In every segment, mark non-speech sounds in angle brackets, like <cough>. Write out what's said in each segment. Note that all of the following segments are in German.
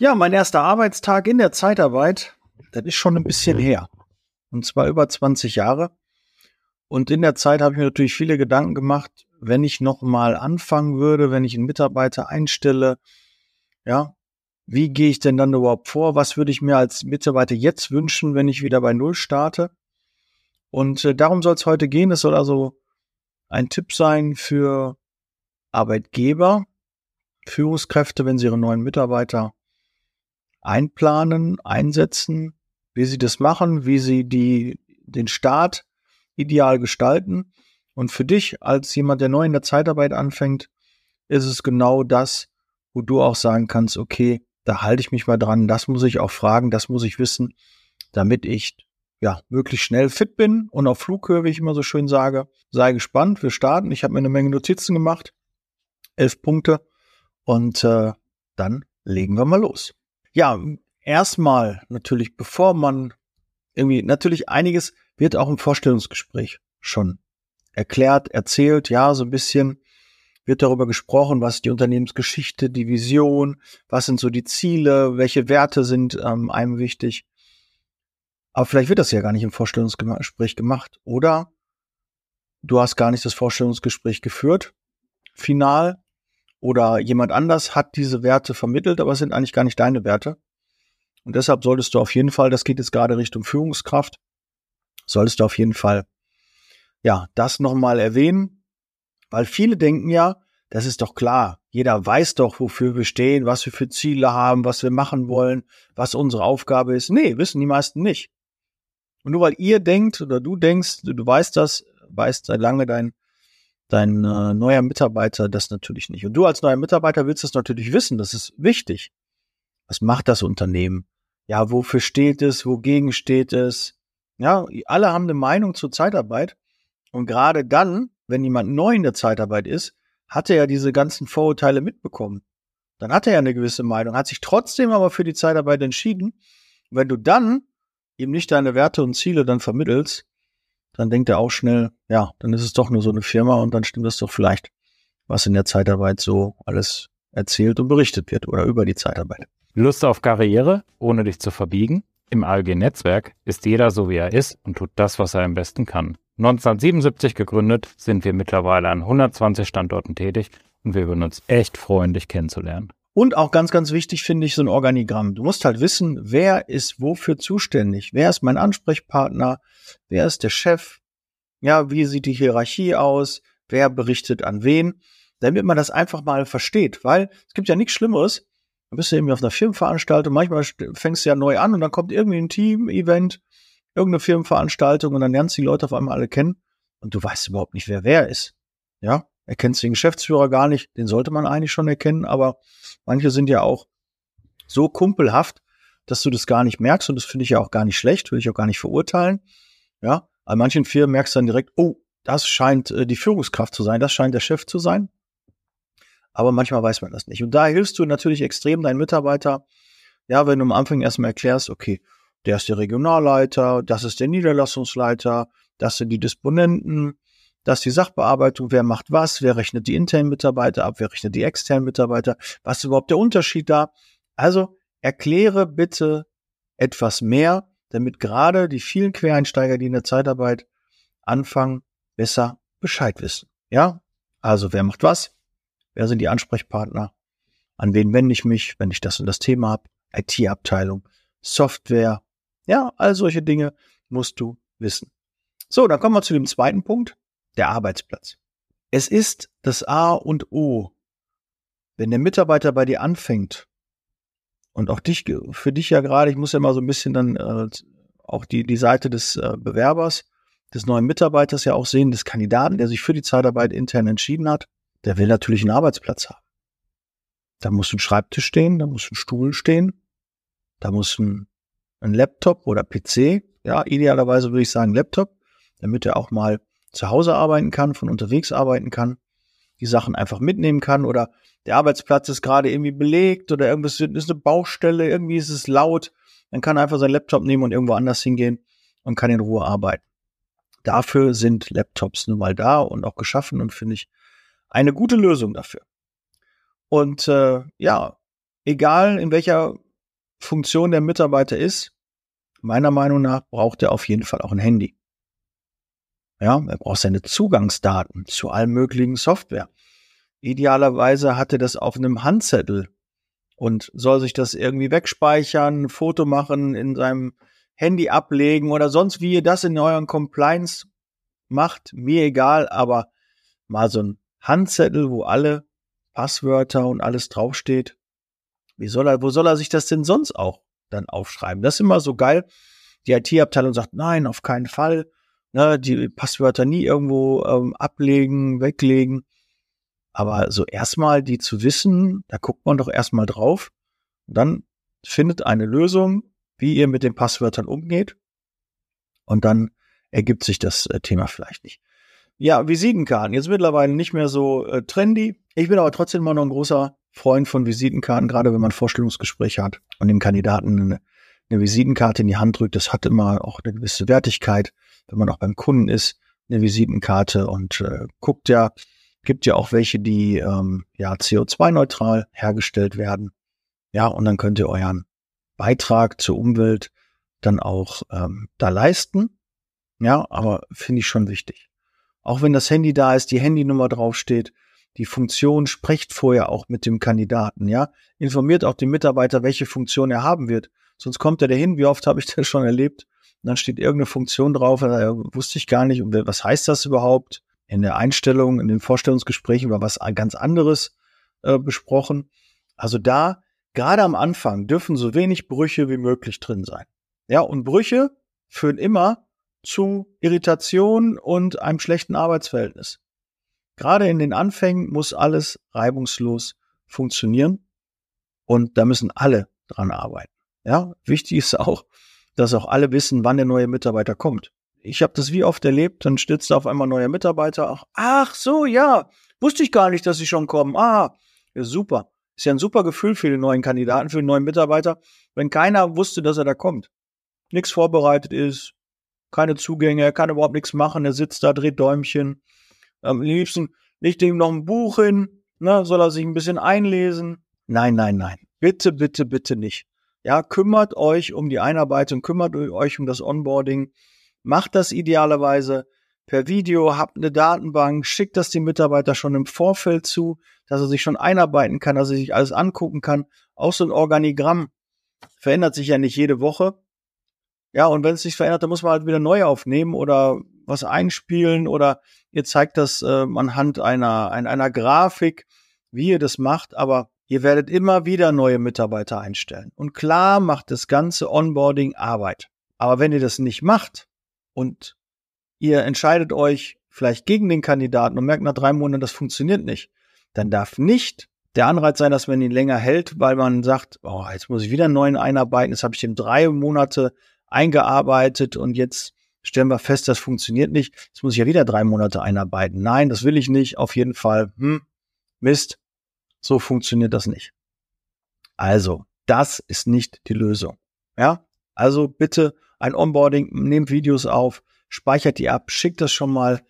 Ja, mein erster Arbeitstag in der Zeitarbeit, das ist schon ein bisschen her. Und zwar über 20 Jahre. Und in der Zeit habe ich mir natürlich viele Gedanken gemacht, wenn ich noch mal anfangen würde, wenn ich einen Mitarbeiter einstelle, ja, wie gehe ich denn dann überhaupt vor? Was würde ich mir als Mitarbeiter jetzt wünschen, wenn ich wieder bei Null starte? Und äh, darum soll es heute gehen. Es soll also ein Tipp sein für Arbeitgeber, Führungskräfte, wenn sie ihre neuen Mitarbeiter einplanen, einsetzen, wie sie das machen, wie sie die, den Start ideal gestalten. Und für dich als jemand, der neu in der Zeitarbeit anfängt, ist es genau das, wo du auch sagen kannst, okay, da halte ich mich mal dran, das muss ich auch fragen, das muss ich wissen, damit ich ja möglichst schnell fit bin und auf Flughöhe, wie ich immer so schön sage. Sei gespannt, wir starten. Ich habe mir eine Menge Notizen gemacht, elf Punkte und äh, dann legen wir mal los. Ja, erstmal natürlich, bevor man irgendwie, natürlich einiges wird auch im Vorstellungsgespräch schon erklärt, erzählt, ja, so ein bisschen wird darüber gesprochen, was die Unternehmensgeschichte, die Vision, was sind so die Ziele, welche Werte sind ähm, einem wichtig. Aber vielleicht wird das ja gar nicht im Vorstellungsgespräch gemacht. Oder du hast gar nicht das Vorstellungsgespräch geführt, final, oder jemand anders hat diese Werte vermittelt, aber es sind eigentlich gar nicht deine Werte. Und deshalb solltest du auf jeden Fall, das geht jetzt gerade Richtung Führungskraft, solltest du auf jeden Fall, ja, das nochmal erwähnen, weil viele denken ja, das ist doch klar. Jeder weiß doch, wofür wir stehen, was wir für Ziele haben, was wir machen wollen, was unsere Aufgabe ist. Nee, wissen die meisten nicht. Und nur weil ihr denkt oder du denkst, du weißt das, weißt seit lange dein dein äh, neuer Mitarbeiter das natürlich nicht. Und du als neuer Mitarbeiter willst das natürlich wissen, das ist wichtig. Was macht das Unternehmen? Ja, wofür steht es? Wogegen steht es? Ja, alle haben eine Meinung zur Zeitarbeit. Und gerade dann, wenn jemand neu in der Zeitarbeit ist, hat er ja diese ganzen Vorurteile mitbekommen. Dann hat er ja eine gewisse Meinung, hat sich trotzdem aber für die Zeitarbeit entschieden. Wenn du dann ihm nicht deine Werte und Ziele dann vermittelst, dann denkt er auch schnell, ja, dann ist es doch nur so eine Firma und dann stimmt das doch vielleicht, was in der Zeitarbeit so alles erzählt und berichtet wird oder über die Zeitarbeit. Lust auf Karriere, ohne dich zu verbiegen? Im ALG-Netzwerk ist jeder so, wie er ist und tut das, was er am besten kann. 1977 gegründet, sind wir mittlerweile an 120 Standorten tätig und wir würden uns echt freuen, dich kennenzulernen. Und auch ganz, ganz wichtig finde ich so ein Organigramm. Du musst halt wissen, wer ist wofür zuständig? Wer ist mein Ansprechpartner? Wer ist der Chef? Ja, wie sieht die Hierarchie aus? Wer berichtet an wen? Damit man das einfach mal versteht, weil es gibt ja nichts Schlimmeres. Du bist ja irgendwie auf einer Firmenveranstaltung, manchmal fängst du ja neu an und dann kommt irgendwie ein Team-Event, irgendeine Firmenveranstaltung und dann lernst du die Leute auf einmal alle kennen und du weißt überhaupt nicht, wer wer ist. Ja, erkennst den Geschäftsführer gar nicht, den sollte man eigentlich schon erkennen, aber manche sind ja auch so kumpelhaft, dass du das gar nicht merkst und das finde ich ja auch gar nicht schlecht, will ich auch gar nicht verurteilen. Ja, an manchen Firmen merkst du dann direkt, oh, das scheint äh, die Führungskraft zu sein, das scheint der Chef zu sein. Aber manchmal weiß man das nicht. Und da hilfst du natürlich extrem deinen Mitarbeiter, ja, wenn du am Anfang erstmal erklärst, okay, der ist der Regionalleiter, das ist der Niederlassungsleiter, das sind die Disponenten, das ist die Sachbearbeitung, wer macht was, wer rechnet die internen Mitarbeiter ab, wer rechnet die externen Mitarbeiter, was ist überhaupt der Unterschied da? Also erkläre bitte etwas mehr, damit gerade die vielen Quereinsteiger, die in der Zeitarbeit anfangen, besser Bescheid wissen. Ja? Also wer macht was? Wer sind die Ansprechpartner? An wen wende ich mich, wenn ich das und das Thema habe? IT-Abteilung, Software. Ja, all solche Dinge musst du wissen. So, dann kommen wir zu dem zweiten Punkt, der Arbeitsplatz. Es ist das A und O. Wenn der Mitarbeiter bei dir anfängt, und auch dich, für dich ja gerade, ich muss ja mal so ein bisschen dann äh, auch die, die Seite des äh, Bewerbers, des neuen Mitarbeiters ja auch sehen, des Kandidaten, der sich für die Zeitarbeit intern entschieden hat, der will natürlich einen Arbeitsplatz haben. Da muss ein Schreibtisch stehen, da muss ein Stuhl stehen, da muss ein, ein Laptop oder PC, ja, idealerweise würde ich sagen Laptop, damit er auch mal zu Hause arbeiten kann, von unterwegs arbeiten kann, die Sachen einfach mitnehmen kann oder der Arbeitsplatz ist gerade irgendwie belegt oder irgendwas ist eine Baustelle, irgendwie ist es laut, dann kann er einfach seinen Laptop nehmen und irgendwo anders hingehen und kann in Ruhe arbeiten. Dafür sind Laptops nun mal da und auch geschaffen und finde ich eine gute Lösung dafür. Und äh, ja, egal in welcher Funktion der Mitarbeiter ist, meiner Meinung nach braucht er auf jeden Fall auch ein Handy. Ja, er braucht seine Zugangsdaten zu allen möglichen Software. Idealerweise hat er das auf einem Handzettel und soll sich das irgendwie wegspeichern, ein Foto machen, in seinem Handy ablegen oder sonst wie ihr das in euren Compliance macht, mir egal, aber mal so ein Handzettel, wo alle Passwörter und alles draufsteht. Wie soll er, wo soll er sich das denn sonst auch dann aufschreiben? Das ist immer so geil. Die IT-Abteilung sagt, nein, auf keinen Fall. Ne, die Passwörter nie irgendwo ähm, ablegen, weglegen. Aber so erstmal die zu wissen, da guckt man doch erstmal drauf. Und dann findet eine Lösung, wie ihr mit den Passwörtern umgeht. Und dann ergibt sich das äh, Thema vielleicht nicht. Ja, Visitenkarten. Jetzt mittlerweile nicht mehr so äh, trendy. Ich bin aber trotzdem immer noch ein großer Freund von Visitenkarten, gerade wenn man Vorstellungsgespräche hat und dem Kandidaten eine, eine Visitenkarte in die Hand drückt. Das hat immer auch eine gewisse Wertigkeit, wenn man auch beim Kunden ist, eine Visitenkarte und äh, guckt ja, gibt ja auch welche, die ähm, ja CO2-neutral hergestellt werden. Ja, und dann könnt ihr euren Beitrag zur Umwelt dann auch ähm, da leisten. Ja, aber finde ich schon wichtig. Auch wenn das Handy da ist, die Handynummer draufsteht, die Funktion sprecht vorher auch mit dem Kandidaten, ja. Informiert auch den Mitarbeiter, welche Funktion er haben wird. Sonst kommt er dahin, wie oft habe ich das schon erlebt? Und dann steht irgendeine Funktion drauf, äh, wusste ich gar nicht, und was heißt das überhaupt? In der Einstellung, in den Vorstellungsgesprächen war was ganz anderes äh, besprochen. Also da, gerade am Anfang, dürfen so wenig Brüche wie möglich drin sein. Ja, und Brüche führen immer zu Irritation und einem schlechten Arbeitsverhältnis. Gerade in den Anfängen muss alles reibungslos funktionieren und da müssen alle dran arbeiten. Ja, wichtig ist auch, dass auch alle wissen, wann der neue Mitarbeiter kommt. Ich habe das wie oft erlebt, dann stützt auf einmal neuer Mitarbeiter. Ach, ach so, ja, wusste ich gar nicht, dass sie schon kommen. Ah, ja, super. Ist ja ein super Gefühl für den neuen Kandidaten, für den neuen Mitarbeiter, wenn keiner wusste, dass er da kommt. Nichts vorbereitet ist, keine Zugänge, er kann überhaupt nichts machen, er sitzt da, dreht Däumchen, am liebsten legt ihm noch ein Buch hin, ne, soll er sich ein bisschen einlesen. Nein, nein, nein. Bitte, bitte, bitte nicht. Ja, kümmert euch um die Einarbeitung, kümmert euch um das Onboarding. Macht das idealerweise per Video, habt eine Datenbank, schickt das dem Mitarbeiter schon im Vorfeld zu, dass er sich schon einarbeiten kann, dass er sich alles angucken kann. Auch so ein Organigramm verändert sich ja nicht jede Woche. Ja, und wenn es sich verändert, dann muss man halt wieder neu aufnehmen oder was einspielen oder ihr zeigt das äh, anhand einer, einer, einer Grafik, wie ihr das macht, aber ihr werdet immer wieder neue Mitarbeiter einstellen. Und klar macht das ganze Onboarding Arbeit. Aber wenn ihr das nicht macht und ihr entscheidet euch vielleicht gegen den Kandidaten und merkt nach drei Monaten, das funktioniert nicht, dann darf nicht der Anreiz sein, dass man ihn länger hält, weil man sagt, oh, jetzt muss ich wieder einen neuen einarbeiten, jetzt habe ich ihm drei Monate eingearbeitet und jetzt stellen wir fest, das funktioniert nicht. Jetzt muss ich ja wieder drei Monate einarbeiten. Nein, das will ich nicht. Auf jeden Fall, hm, Mist. So funktioniert das nicht. Also, das ist nicht die Lösung. Ja, also bitte ein Onboarding, nehmt Videos auf, speichert die ab, schickt das schon mal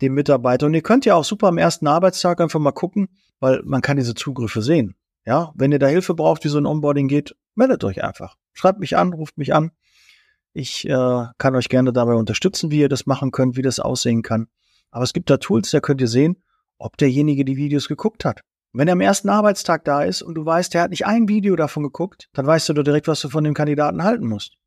dem Mitarbeiter. Und ihr könnt ja auch super am ersten Arbeitstag einfach mal gucken, weil man kann diese Zugriffe sehen. Ja, wenn ihr da Hilfe braucht, wie so ein Onboarding geht, meldet euch einfach. Schreibt mich an, ruft mich an. Ich äh, kann euch gerne dabei unterstützen, wie ihr das machen könnt, wie das aussehen kann. Aber es gibt da Tools, da könnt ihr sehen, ob derjenige die Videos geguckt hat. Wenn er am ersten Arbeitstag da ist und du weißt, der hat nicht ein Video davon geguckt, dann weißt du doch direkt, was du von dem Kandidaten halten musst.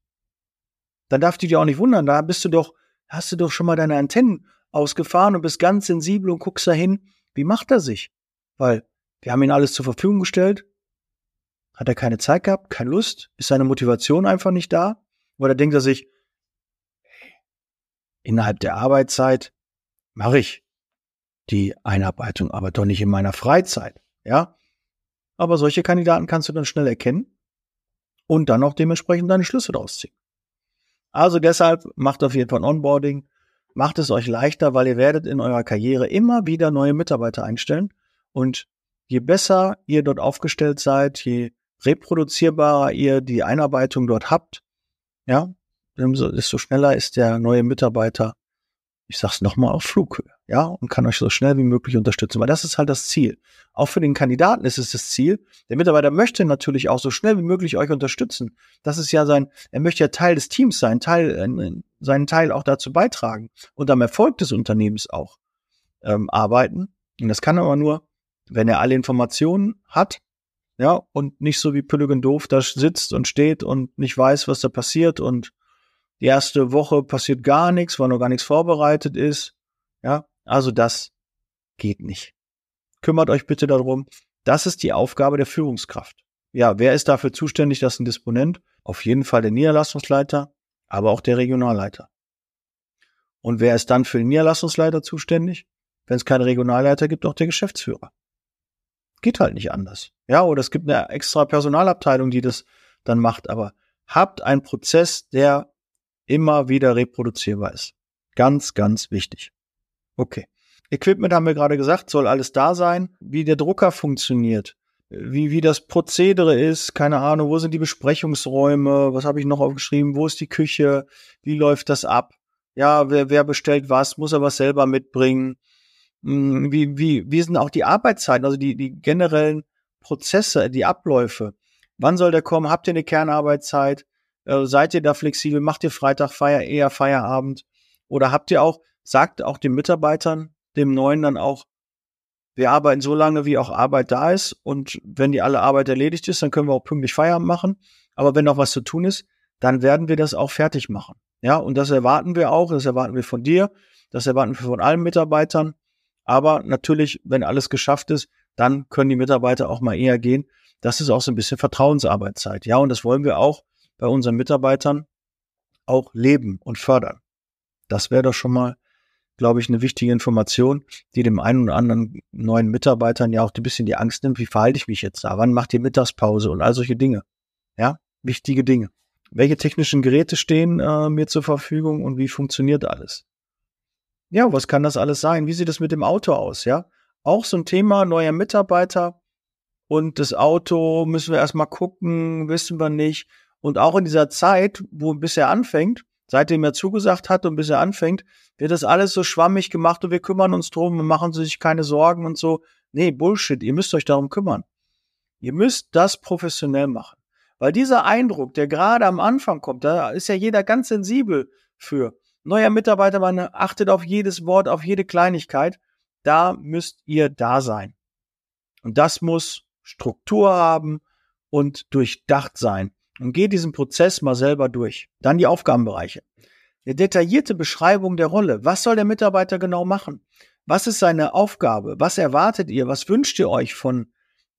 Dann darf du dir auch nicht wundern, da bist du doch, hast du doch schon mal deine Antennen ausgefahren und bist ganz sensibel und guckst dahin, wie macht er sich? Weil wir haben ihm alles zur Verfügung gestellt. Hat er keine Zeit gehabt, keine Lust? Ist seine Motivation einfach nicht da? Oder denkt er sich, innerhalb der Arbeitszeit mache ich die Einarbeitung, aber doch nicht in meiner Freizeit, ja? Aber solche Kandidaten kannst du dann schnell erkennen und dann auch dementsprechend deine Schlüsse daraus ziehen. Also deshalb macht auf jeden Fall Onboarding, macht es euch leichter, weil ihr werdet in eurer Karriere immer wieder neue Mitarbeiter einstellen und je besser ihr dort aufgestellt seid, je reproduzierbarer ihr die Einarbeitung dort habt, ja, desto schneller ist der neue Mitarbeiter ich sag's nochmal, auf Flughöhe, ja, und kann euch so schnell wie möglich unterstützen, weil das ist halt das Ziel. Auch für den Kandidaten ist es das Ziel. Der Mitarbeiter möchte natürlich auch so schnell wie möglich euch unterstützen. Das ist ja sein, er möchte ja Teil des Teams sein, Teil, äh, seinen Teil auch dazu beitragen und am Erfolg des Unternehmens auch ähm, arbeiten. Und das kann aber nur, wenn er alle Informationen hat, ja, und nicht so wie Pülligen doof da sitzt und steht und nicht weiß, was da passiert und die erste Woche passiert gar nichts, weil noch gar nichts vorbereitet ist. Ja, also das geht nicht. Kümmert euch bitte darum. Das ist die Aufgabe der Führungskraft. Ja, wer ist dafür zuständig? Das ist ein Disponent. Auf jeden Fall der Niederlassungsleiter, aber auch der Regionalleiter. Und wer ist dann für den Niederlassungsleiter zuständig? Wenn es keinen Regionalleiter gibt, auch der Geschäftsführer. Geht halt nicht anders. Ja, oder es gibt eine extra Personalabteilung, die das dann macht. Aber habt einen Prozess, der immer wieder reproduzierbar ist. Ganz, ganz wichtig. Okay. Equipment haben wir gerade gesagt, soll alles da sein. Wie der Drucker funktioniert, wie, wie das Prozedere ist, keine Ahnung, wo sind die Besprechungsräume, was habe ich noch aufgeschrieben, wo ist die Küche, wie läuft das ab? Ja, wer, wer bestellt was, muss er was selber mitbringen? Hm, wie, wie, wie sind auch die Arbeitszeiten, also die, die generellen Prozesse, die Abläufe? Wann soll der kommen? Habt ihr eine Kernarbeitszeit? Äh, seid ihr da flexibel? Macht ihr Freitag Feier, eher Feierabend? Oder habt ihr auch, sagt auch den Mitarbeitern, dem Neuen dann auch, wir arbeiten so lange, wie auch Arbeit da ist. Und wenn die alle Arbeit erledigt ist, dann können wir auch pünktlich Feierabend machen. Aber wenn noch was zu tun ist, dann werden wir das auch fertig machen. Ja, und das erwarten wir auch. Das erwarten wir von dir. Das erwarten wir von allen Mitarbeitern. Aber natürlich, wenn alles geschafft ist, dann können die Mitarbeiter auch mal eher gehen. Das ist auch so ein bisschen Vertrauensarbeitszeit. Ja, und das wollen wir auch bei unseren Mitarbeitern auch leben und fördern. Das wäre doch schon mal glaube ich, eine wichtige Information, die dem einen oder anderen neuen Mitarbeitern ja auch ein bisschen die Angst nimmt, wie verhalte ich mich jetzt da? Wann macht ihr Mittagspause und all solche Dinge? Ja, wichtige Dinge. Welche technischen Geräte stehen äh, mir zur Verfügung und wie funktioniert alles? Ja, was kann das alles sein? Wie sieht es mit dem Auto aus? Ja, auch so ein Thema neuer Mitarbeiter und das Auto müssen wir erstmal gucken, wissen wir nicht. Und auch in dieser Zeit, wo bisher anfängt, seitdem er zugesagt hat und bis er anfängt, wird das alles so schwammig gemacht und wir kümmern uns drum und machen sich keine Sorgen und so. Nee, Bullshit, ihr müsst euch darum kümmern. Ihr müsst das professionell machen. Weil dieser Eindruck, der gerade am Anfang kommt, da ist ja jeder ganz sensibel für. Neuer Mitarbeiter, man achtet auf jedes Wort, auf jede Kleinigkeit. Da müsst ihr da sein. Und das muss Struktur haben und durchdacht sein und geh diesen Prozess mal selber durch. Dann die Aufgabenbereiche. Eine detaillierte Beschreibung der Rolle. Was soll der Mitarbeiter genau machen? Was ist seine Aufgabe? Was erwartet ihr? Was wünscht ihr euch von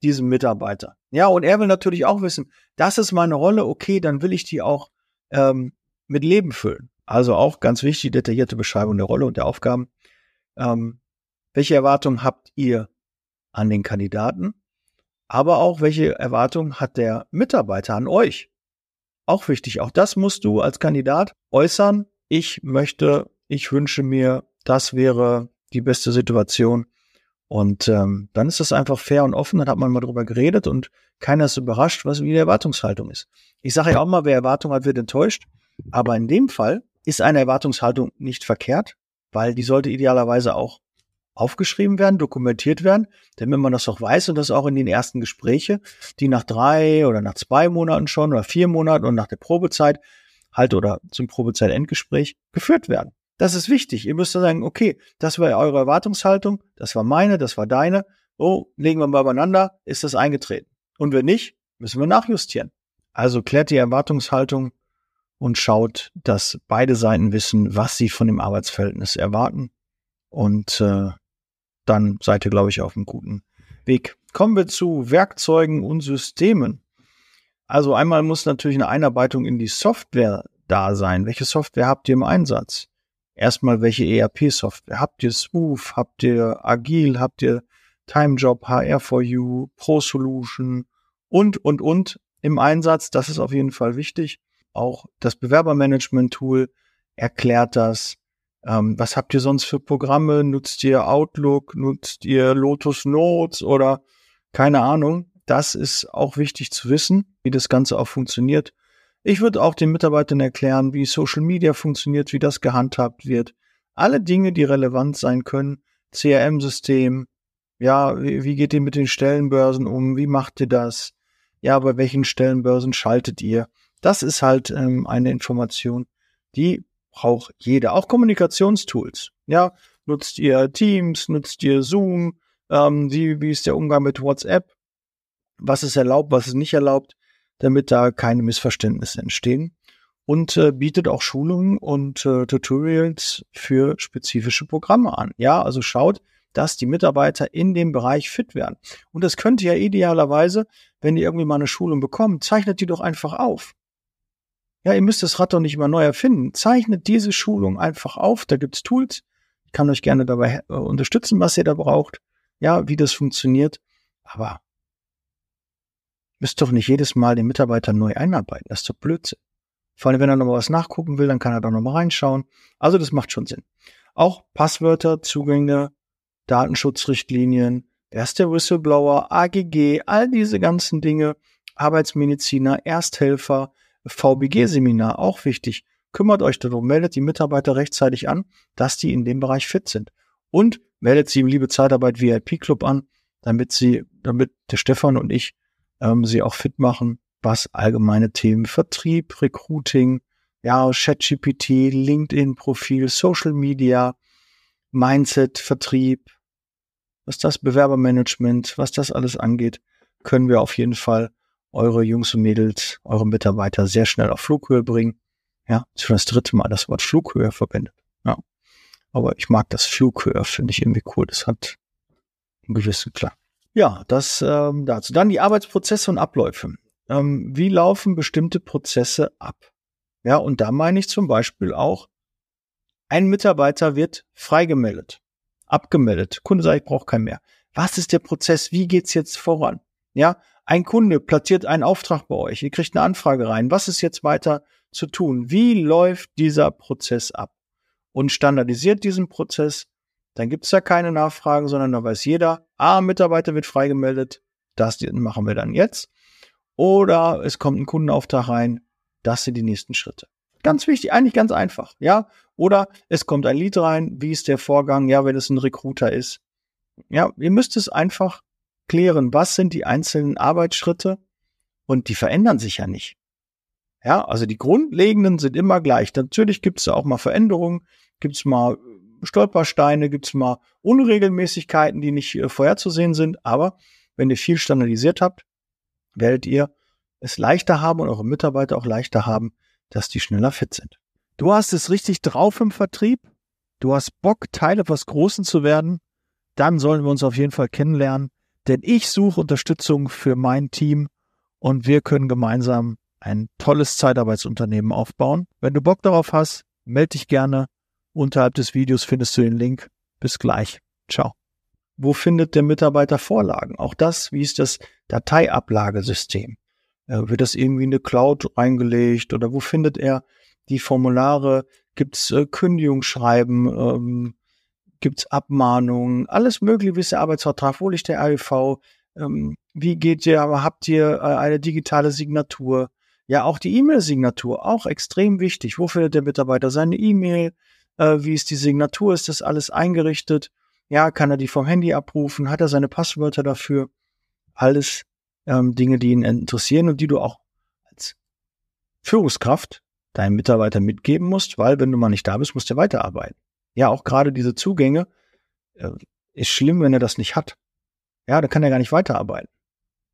diesem Mitarbeiter? Ja, und er will natürlich auch wissen, das ist meine Rolle, okay, dann will ich die auch ähm, mit Leben füllen. Also auch ganz wichtig, detaillierte Beschreibung der Rolle und der Aufgaben. Ähm, welche Erwartungen habt ihr an den Kandidaten? Aber auch, welche Erwartungen hat der Mitarbeiter an euch? Auch wichtig. Auch das musst du als Kandidat äußern. Ich möchte, ich wünsche mir, das wäre die beste Situation. Und ähm, dann ist das einfach fair und offen. Dann hat man mal drüber geredet und keiner ist überrascht, was wie die Erwartungshaltung ist. Ich sage ja auch mal, wer Erwartung hat, wird enttäuscht. Aber in dem Fall ist eine Erwartungshaltung nicht verkehrt, weil die sollte idealerweise auch aufgeschrieben werden, dokumentiert werden, wenn man das auch weiß und das auch in den ersten Gespräche, die nach drei oder nach zwei Monaten schon oder vier Monaten und nach der Probezeit halt oder zum Probezeit-Endgespräch geführt werden. Das ist wichtig. Ihr müsst sagen, okay, das war eure Erwartungshaltung, das war meine, das war deine. Oh, legen wir mal übereinander, ist das eingetreten. Und wenn nicht, müssen wir nachjustieren. Also klärt die Erwartungshaltung und schaut, dass beide Seiten wissen, was sie von dem Arbeitsverhältnis erwarten. Und äh, dann seid ihr, glaube ich, auf einem guten Weg. Kommen wir zu Werkzeugen und Systemen. Also einmal muss natürlich eine Einarbeitung in die Software da sein. Welche Software habt ihr im Einsatz? Erstmal, welche ERP-Software? Habt ihr Smooth? Habt ihr Agile? Habt ihr TimeJob, HR4U, ProSolution und, und, und im Einsatz? Das ist auf jeden Fall wichtig. Auch das Bewerbermanagement-Tool erklärt das. Ähm, was habt ihr sonst für Programme? Nutzt ihr Outlook? Nutzt ihr Lotus Notes oder keine Ahnung? Das ist auch wichtig zu wissen, wie das Ganze auch funktioniert. Ich würde auch den Mitarbeitern erklären, wie Social Media funktioniert, wie das gehandhabt wird. Alle Dinge, die relevant sein können. CRM-System. Ja, wie, wie geht ihr mit den Stellenbörsen um? Wie macht ihr das? Ja, bei welchen Stellenbörsen schaltet ihr? Das ist halt ähm, eine Information, die braucht jeder. Auch Kommunikationstools. Ja, nutzt ihr Teams, nutzt ihr Zoom? Ähm, wie, wie ist der Umgang mit WhatsApp? Was ist erlaubt, was ist nicht erlaubt, damit da keine Missverständnisse entstehen? Und äh, bietet auch Schulungen und äh, Tutorials für spezifische Programme an. Ja, also schaut, dass die Mitarbeiter in dem Bereich fit werden. Und das könnt ihr ja idealerweise, wenn ihr irgendwie mal eine Schulung bekommt, zeichnet die doch einfach auf. Ja, ihr müsst das Rad doch nicht immer neu erfinden. Zeichnet diese Schulung einfach auf. Da gibt's Tools. Ich kann euch gerne dabei äh, unterstützen, was ihr da braucht. Ja, wie das funktioniert. Aber müsst doch nicht jedes Mal den Mitarbeiter neu einarbeiten. Das ist doch Blödsinn. Vor allem, wenn er nochmal was nachgucken will, dann kann er da nochmal reinschauen. Also das macht schon Sinn. Auch Passwörter, Zugänge, Datenschutzrichtlinien, wer ist der Whistleblower, AGG, all diese ganzen Dinge, Arbeitsmediziner, Ersthelfer, VBG-Seminar, auch wichtig. Kümmert euch darum, meldet die Mitarbeiter rechtzeitig an, dass die in dem Bereich fit sind. Und meldet sie im Liebe Zeitarbeit VIP Club an, damit sie, damit der Stefan und ich ähm, sie auch fit machen, was allgemeine Themen Vertrieb, Recruiting, ja, ChatGPT, LinkedIn-Profil, Social Media, Mindset, Vertrieb, was das Bewerbermanagement, was das alles angeht, können wir auf jeden Fall eure Jungs und Mädels, eure Mitarbeiter sehr schnell auf Flughöhe bringen. Ja, schon das dritte Mal das Wort Flughöhe verwendet. Ja. Aber ich mag das Flughöhe, finde ich irgendwie cool. Das hat einen gewissen Klang. Ja, das ähm, dazu. Dann die Arbeitsprozesse und Abläufe. Ähm, wie laufen bestimmte Prozesse ab? Ja, und da meine ich zum Beispiel auch, ein Mitarbeiter wird freigemeldet abgemeldet. Kunde sagt, ich brauche keinen mehr. Was ist der Prozess? Wie geht's jetzt voran? Ja, ein Kunde platziert einen Auftrag bei euch. Ihr kriegt eine Anfrage rein. Was ist jetzt weiter zu tun? Wie läuft dieser Prozess ab? Und standardisiert diesen Prozess. Dann gibt's ja keine Nachfragen, sondern da weiß jeder, ah, Mitarbeiter wird freigemeldet. Das machen wir dann jetzt. Oder es kommt ein Kundenauftrag rein. Das sind die nächsten Schritte. Ganz wichtig, eigentlich ganz einfach, ja. Oder es kommt ein Lied rein, wie ist der Vorgang, ja, wenn es ein Recruiter ist. Ja, ihr müsst es einfach klären, was sind die einzelnen Arbeitsschritte und die verändern sich ja nicht. Ja, also die grundlegenden sind immer gleich. Natürlich gibt es auch mal Veränderungen, gibt es mal Stolpersteine, gibt es mal Unregelmäßigkeiten, die nicht äh, vorherzusehen sind, aber wenn ihr viel standardisiert habt, werdet ihr es leichter haben und eure Mitarbeiter auch leichter haben, dass die schneller fit sind. Du hast es richtig drauf im Vertrieb. Du hast Bock, Teil etwas Großen zu werden. Dann sollen wir uns auf jeden Fall kennenlernen, denn ich suche Unterstützung für mein Team und wir können gemeinsam ein tolles Zeitarbeitsunternehmen aufbauen. Wenn du Bock darauf hast, melde dich gerne. Unterhalb des Videos findest du den Link. Bis gleich. Ciao. Wo findet der Mitarbeiter Vorlagen? Auch das, wie ist das Dateiablagesystem? Äh, wird das irgendwie in eine Cloud reingelegt oder wo findet er die Formulare? Gibt's äh, Kündigungsschreiben? Ähm, gibt's Abmahnungen? Alles mögliche, wie ist der Arbeitsvertrag? Wo liegt der AEV? Ähm, wie geht ihr, habt ihr äh, eine digitale Signatur? Ja, auch die E-Mail-Signatur, auch extrem wichtig. Wo findet der Mitarbeiter seine E-Mail? Äh, wie ist die Signatur? Ist das alles eingerichtet? Ja, kann er die vom Handy abrufen? Hat er seine Passwörter dafür? Alles ähm, Dinge, die ihn interessieren und die du auch als Führungskraft deinem Mitarbeiter mitgeben musst, weil wenn du mal nicht da bist, musst du weiterarbeiten. Ja, auch gerade diese Zugänge äh, ist schlimm, wenn er das nicht hat. Ja, dann kann er gar nicht weiterarbeiten.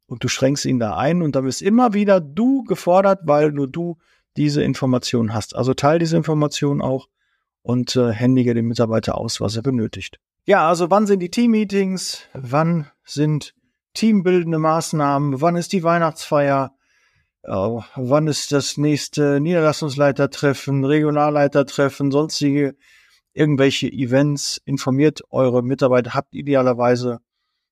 Und du schränkst ihn da ein und dann bist immer wieder du gefordert, weil nur du diese Informationen hast. Also teil diese Informationen auch und äh, händige dem Mitarbeiter aus, was er benötigt. Ja, also wann sind die Teammeetings? Wann sind teambildende Maßnahmen, wann ist die Weihnachtsfeier, äh, wann ist das nächste Niederlassungsleitertreffen, Regionalleitertreffen, sonstige irgendwelche Events, informiert eure Mitarbeiter, habt idealerweise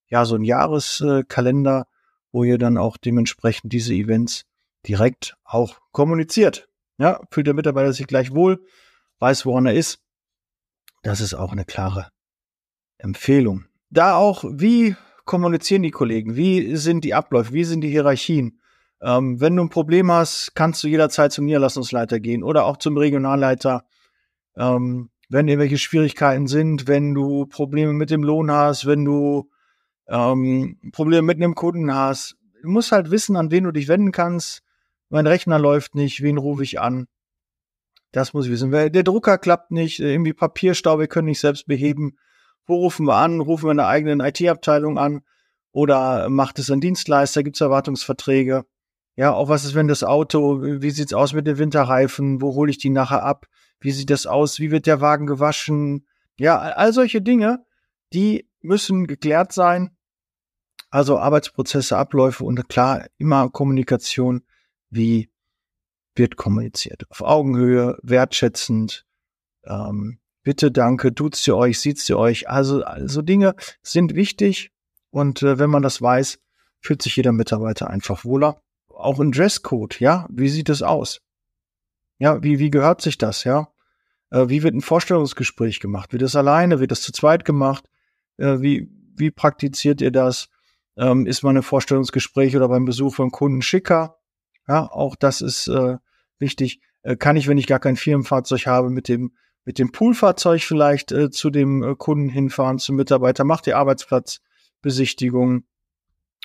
ja so einen Jahreskalender, wo ihr dann auch dementsprechend diese Events direkt auch kommuniziert. Ja, fühlt der Mitarbeiter sich gleich wohl, weiß, woran er ist. Das ist auch eine klare Empfehlung. Da auch, wie kommunizieren die Kollegen? Wie sind die Abläufe? Wie sind die Hierarchien? Ähm, wenn du ein Problem hast, kannst du jederzeit zum Niederlassungsleiter gehen oder auch zum Regionalleiter. Ähm, wenn irgendwelche Schwierigkeiten sind, wenn du Probleme mit dem Lohn hast, wenn du ähm, Probleme mit einem Kunden hast. Du musst halt wissen, an wen du dich wenden kannst. Mein Rechner läuft nicht, wen rufe ich an? Das muss ich wissen. Der Drucker klappt nicht, irgendwie Papierstau, wir können nicht selbst beheben. Wo rufen wir an? Rufen wir in der eigenen IT-Abteilung an? Oder macht es ein Dienstleister? Gibt es Erwartungsverträge? Ja, auch was ist, wenn das Auto, wie sieht's aus mit den Winterreifen? Wo hole ich die nachher ab? Wie sieht das aus? Wie wird der Wagen gewaschen? Ja, all solche Dinge, die müssen geklärt sein. Also Arbeitsprozesse, Abläufe und klar immer Kommunikation. Wie wird kommuniziert? Auf Augenhöhe, wertschätzend, ähm, bitte, danke, tut's sie euch, sieht's sie euch. Also, also Dinge sind wichtig und äh, wenn man das weiß, fühlt sich jeder Mitarbeiter einfach wohler. Auch ein Dresscode, ja, wie sieht es aus? Ja, wie, wie gehört sich das, ja? Äh, wie wird ein Vorstellungsgespräch gemacht? Wird das alleine? Wird das zu zweit gemacht? Äh, wie, wie praktiziert ihr das? Ähm, ist man ein Vorstellungsgespräch oder beim Besuch von Kunden schicker? Ja, auch das ist äh, wichtig. Kann ich, wenn ich gar kein Firmenfahrzeug habe, mit dem mit dem Poolfahrzeug vielleicht zu dem Kunden hinfahren, zum Mitarbeiter, macht die Arbeitsplatzbesichtigung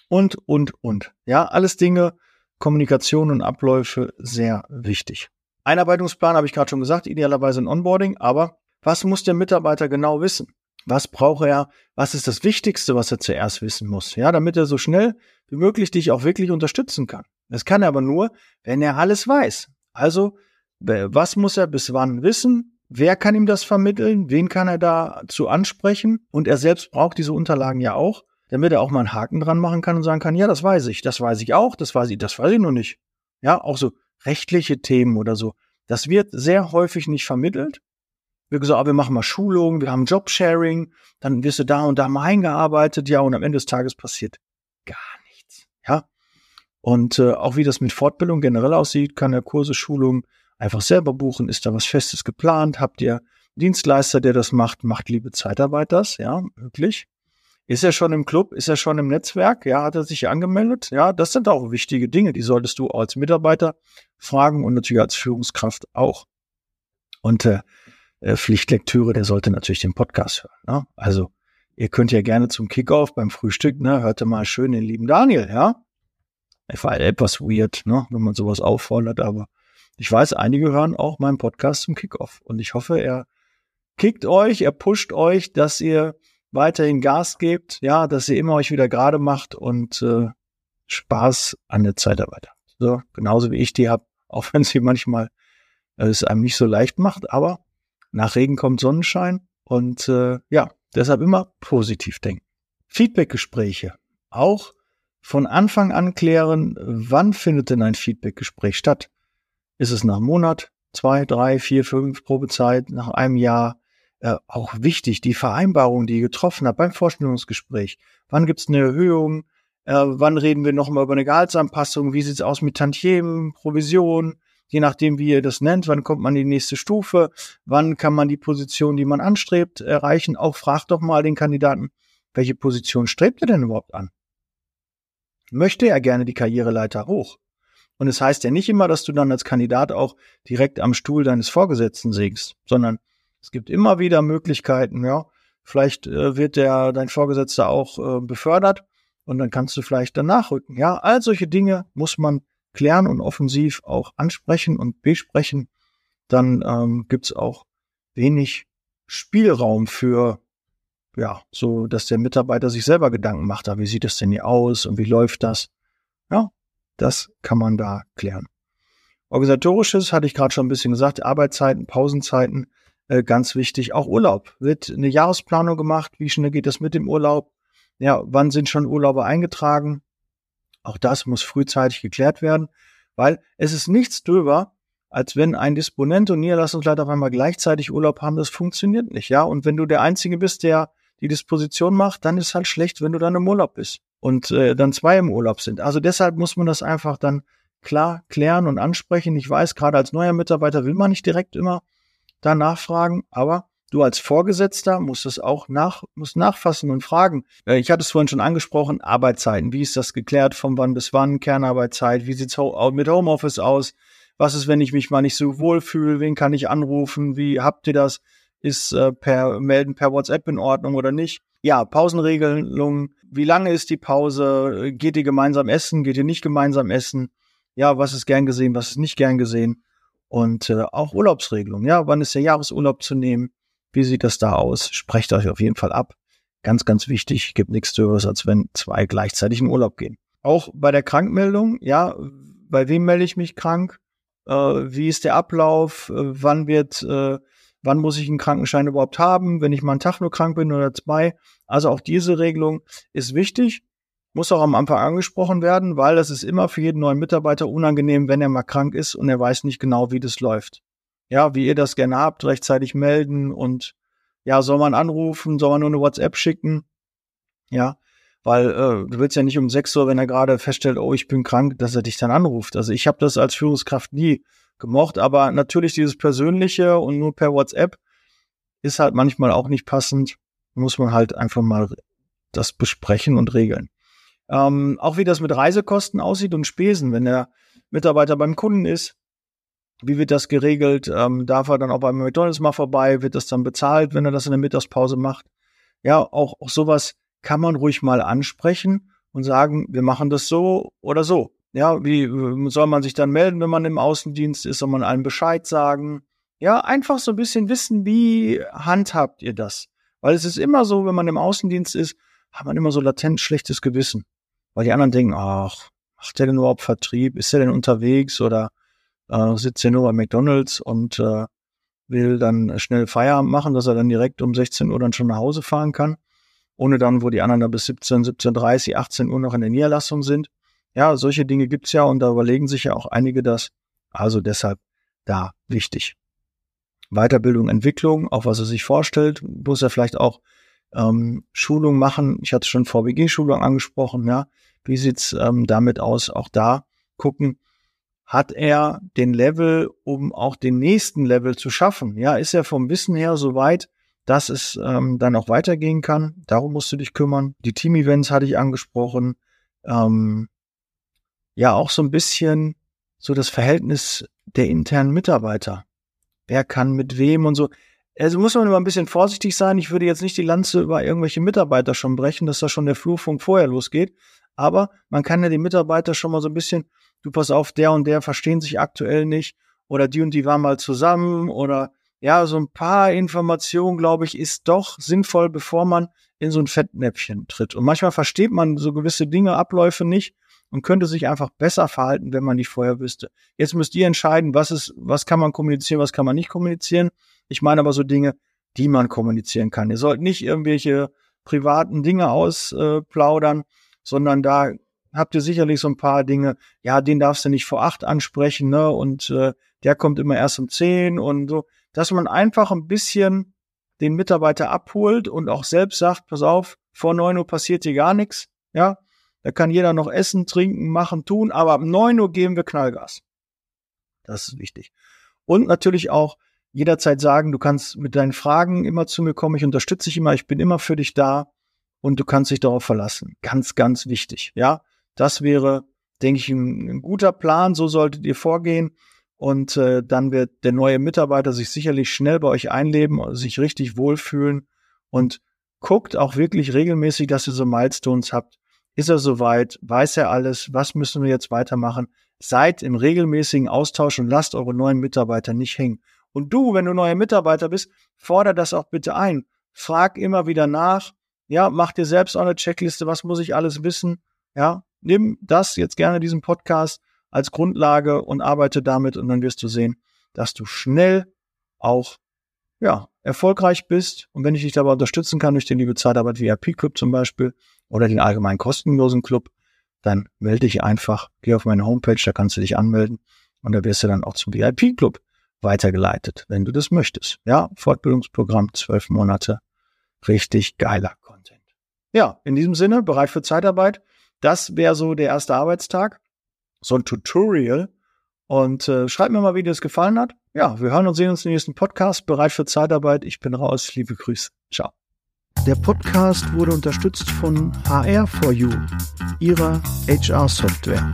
und, und, und. Ja, alles Dinge, Kommunikation und Abläufe sehr wichtig. Einarbeitungsplan habe ich gerade schon gesagt, idealerweise ein Onboarding, aber was muss der Mitarbeiter genau wissen? Was braucht er? Was ist das Wichtigste, was er zuerst wissen muss? Ja, damit er so schnell wie möglich dich auch wirklich unterstützen kann. Das kann er aber nur, wenn er alles weiß. Also, was muss er bis wann wissen? Wer kann ihm das vermitteln? Wen kann er dazu ansprechen? Und er selbst braucht diese Unterlagen ja auch, damit er auch mal einen Haken dran machen kann und sagen kann, ja, das weiß ich, das weiß ich auch, das weiß ich, das weiß ich noch nicht. Ja, auch so rechtliche Themen oder so. Das wird sehr häufig nicht vermittelt. Wir gesagt, ah, wir machen mal Schulungen, wir haben Jobsharing, dann wirst du da und da mal eingearbeitet, ja, und am Ende des Tages passiert gar nichts. Ja. Und äh, auch wie das mit Fortbildung generell aussieht, kann er Kurse, Schulungen einfach selber buchen. Ist da was Festes geplant? Habt ihr Dienstleister, der das macht? Macht liebe Zeitarbeit das? Ja, möglich. Ist er schon im Club? Ist er schon im Netzwerk? Ja, hat er sich angemeldet? Ja, das sind auch wichtige Dinge, die solltest du als Mitarbeiter fragen und natürlich als Führungskraft auch. Und äh, äh, Pflichtlektüre, der sollte natürlich den Podcast hören. Ne? Also ihr könnt ja gerne zum Kickoff beim Frühstück, ne, hörte mal schön den lieben Daniel, ja. Ich war etwas weird, ne, wenn man sowas auffordert, aber ich weiß, einige hören auch meinen Podcast zum Kickoff und ich hoffe, er kickt euch, er pusht euch, dass ihr weiterhin Gas gebt, ja, dass ihr immer euch wieder gerade macht und äh, Spaß an der Zeitarbeit habt. So, genauso wie ich die hab, <laughs> auch wenn sie manchmal äh, es einem nicht so leicht macht, aber nach Regen kommt Sonnenschein und äh, ja, deshalb immer positiv denken. Feedbackgespräche. Auch von Anfang an klären, wann findet denn ein Feedbackgespräch statt? Ist es nach einem Monat, zwei, drei, vier, fünf Probezeit, nach einem Jahr? Äh, auch wichtig, die Vereinbarung, die ihr getroffen habt beim Vorstellungsgespräch. Wann gibt es eine Erhöhung? Äh, wann reden wir nochmal über eine Gehaltsanpassung? Wie sieht's aus mit Tantiemen, Provision? Je nachdem, wie ihr das nennt, wann kommt man in die nächste Stufe? Wann kann man die Position, die man anstrebt, erreichen? Auch fragt doch mal den Kandidaten, welche Position strebt er denn überhaupt an? Möchte er gerne die Karriereleiter hoch? Und es heißt ja nicht immer, dass du dann als Kandidat auch direkt am Stuhl deines Vorgesetzten sinkst, sondern es gibt immer wieder Möglichkeiten, ja. Vielleicht äh, wird der, dein Vorgesetzter auch äh, befördert und dann kannst du vielleicht danach rücken. Ja, all solche Dinge muss man klären und offensiv auch ansprechen und besprechen. Dann ähm, gibt's auch wenig Spielraum für, ja, so, dass der Mitarbeiter sich selber Gedanken macht, da, wie sieht es denn hier aus und wie läuft das? Ja, das kann man da klären. Organisatorisches hatte ich gerade schon ein bisschen gesagt, Arbeitszeiten, Pausenzeiten, äh, ganz wichtig. Auch Urlaub. Wird eine Jahresplanung gemacht? Wie schnell geht das mit dem Urlaub? Ja, wann sind schon Urlaube eingetragen? Auch das muss frühzeitig geklärt werden, weil es ist nichts drüber, als wenn ein Disponent und Niederlassungsleiter auf einmal gleichzeitig Urlaub haben. Das funktioniert nicht, ja. Und wenn du der Einzige bist, der die Disposition macht, dann ist halt schlecht, wenn du dann im Urlaub bist und äh, dann zwei im Urlaub sind. Also deshalb muss man das einfach dann klar klären und ansprechen. Ich weiß, gerade als neuer Mitarbeiter will man nicht direkt immer da nachfragen, aber du als Vorgesetzter musst es auch nach, musst nachfassen und fragen. Äh, ich hatte es vorhin schon angesprochen, Arbeitszeiten. Wie ist das geklärt? Von wann bis wann? Kernarbeitszeit? Wie sieht's mit Homeoffice aus? Was ist, wenn ich mich mal nicht so wohl fühle? Wen kann ich anrufen? Wie habt ihr das? ist äh, per Melden per WhatsApp in Ordnung oder nicht. Ja, Pausenregelung. Wie lange ist die Pause? Geht ihr gemeinsam essen? Geht ihr nicht gemeinsam essen? Ja, was ist gern gesehen? Was ist nicht gern gesehen? Und äh, auch Urlaubsregelung. Ja, wann ist der Jahresurlaub zu nehmen? Wie sieht das da aus? Sprecht euch auf jeden Fall ab. Ganz, ganz wichtig. Gibt nichts Höheres, als wenn zwei gleichzeitig in Urlaub gehen. Auch bei der Krankmeldung. Ja, bei wem melde ich mich krank? Äh, wie ist der Ablauf? Äh, wann wird äh, wann muss ich einen Krankenschein überhaupt haben, wenn ich mal einen Tag nur krank bin oder zwei. Also auch diese Regelung ist wichtig, muss auch am Anfang angesprochen werden, weil das ist immer für jeden neuen Mitarbeiter unangenehm, wenn er mal krank ist und er weiß nicht genau, wie das läuft. Ja, wie ihr das gerne habt, rechtzeitig melden und ja, soll man anrufen, soll man nur eine WhatsApp schicken? Ja, weil äh, du willst ja nicht um sechs Uhr, wenn er gerade feststellt, oh, ich bin krank, dass er dich dann anruft. Also ich habe das als Führungskraft nie gemocht, aber natürlich dieses Persönliche und nur per WhatsApp ist halt manchmal auch nicht passend. Muss man halt einfach mal das besprechen und regeln. Ähm, auch wie das mit Reisekosten aussieht und Spesen, wenn der Mitarbeiter beim Kunden ist, wie wird das geregelt? Ähm, darf er dann auch beim McDonalds mal vorbei? Wird das dann bezahlt, wenn er das in der Mittagspause macht? Ja, auch, auch sowas kann man ruhig mal ansprechen und sagen, wir machen das so oder so. Ja, wie äh, soll man sich dann melden, wenn man im Außendienst ist? Soll man allen Bescheid sagen? Ja, einfach so ein bisschen wissen, wie handhabt ihr das? Weil es ist immer so, wenn man im Außendienst ist, hat man immer so latent schlechtes Gewissen. Weil die anderen denken, ach, macht der denn überhaupt Vertrieb? Ist der denn unterwegs oder äh, sitzt er nur bei McDonalds und äh, will dann schnell Feierabend machen, dass er dann direkt um 16 Uhr dann schon nach Hause fahren kann, ohne dann, wo die anderen da bis 17, 17.30, 18 Uhr noch in der Niederlassung sind. Ja, solche Dinge gibt's ja und da überlegen sich ja auch einige das. Also deshalb da wichtig. Weiterbildung, Entwicklung, auch was er sich vorstellt, muss er vielleicht auch ähm, Schulung machen. Ich hatte schon VBG-Schulung angesprochen, ja. Wie sieht's ähm, damit aus? Auch da gucken, hat er den Level, um auch den nächsten Level zu schaffen? Ja, ist er vom Wissen her so weit, dass es ähm, dann auch weitergehen kann? Darum musst du dich kümmern. Die Team-Events hatte ich angesprochen. Ähm, ja auch so ein bisschen so das Verhältnis der internen Mitarbeiter. Wer kann mit wem und so. Also muss man immer ein bisschen vorsichtig sein. Ich würde jetzt nicht die Lanze über irgendwelche Mitarbeiter schon brechen, dass da schon der Flurfunk vorher losgeht. Aber man kann ja die Mitarbeiter schon mal so ein bisschen, du pass auf, der und der verstehen sich aktuell nicht oder die und die waren mal zusammen oder ja, so ein paar Informationen, glaube ich, ist doch sinnvoll, bevor man in so ein Fettnäpfchen tritt. Und manchmal versteht man so gewisse Dinge, Abläufe nicht und könnte sich einfach besser verhalten, wenn man nicht vorher wüsste. Jetzt müsst ihr entscheiden, was ist, was kann man kommunizieren, was kann man nicht kommunizieren. Ich meine aber so Dinge, die man kommunizieren kann. Ihr sollt nicht irgendwelche privaten Dinge ausplaudern, sondern da habt ihr sicherlich so ein paar Dinge, ja, den darfst du nicht vor acht ansprechen, ne? Und äh, der kommt immer erst um zehn und so, dass man einfach ein bisschen den Mitarbeiter abholt und auch selbst sagt, pass auf, vor neun Uhr passiert hier gar nichts, ja, da kann jeder noch essen, trinken, machen, tun, aber ab 9 Uhr geben wir Knallgas. Das ist wichtig. Und natürlich auch jederzeit sagen, du kannst mit deinen Fragen immer zu mir kommen, ich unterstütze dich immer, ich bin immer für dich da und du kannst dich darauf verlassen. Ganz, ganz wichtig. Ja, das wäre, denke ich, ein, ein guter Plan. So solltet ihr vorgehen. Und äh, dann wird der neue Mitarbeiter sich sicherlich schnell bei euch einleben, sich richtig wohlfühlen und guckt auch wirklich regelmäßig, dass ihr so Milestones habt, ist er soweit? Weiß er alles? Was müssen wir jetzt weitermachen? Seid im regelmäßigen Austausch und lasst eure neuen Mitarbeiter nicht hängen. Und du, wenn du neuer Mitarbeiter bist, fordere das auch bitte ein. Frag immer wieder nach. Ja, mach dir selbst auch eine Checkliste. Was muss ich alles wissen? Ja, nimm das jetzt gerne diesen Podcast als Grundlage und arbeite damit und dann wirst du sehen, dass du schnell auch ja, erfolgreich bist. Und wenn ich dich dabei unterstützen kann durch den Liebe Zeitarbeit VIP Club zum Beispiel, oder den allgemeinen kostenlosen Club, dann melde dich einfach, geh auf meine Homepage, da kannst du dich anmelden und da wirst du dann auch zum VIP-Club weitergeleitet, wenn du das möchtest. Ja, Fortbildungsprogramm, zwölf Monate, richtig geiler Content. Ja, in diesem Sinne, bereit für Zeitarbeit. Das wäre so der erste Arbeitstag, so ein Tutorial. Und äh, schreib mir mal, wie dir das gefallen hat. Ja, wir hören und sehen uns im nächsten Podcast. Bereit für Zeitarbeit. Ich bin raus. Liebe Grüße. Ciao. Der Podcast wurde unterstützt von HR4U, ihrer HR-Software.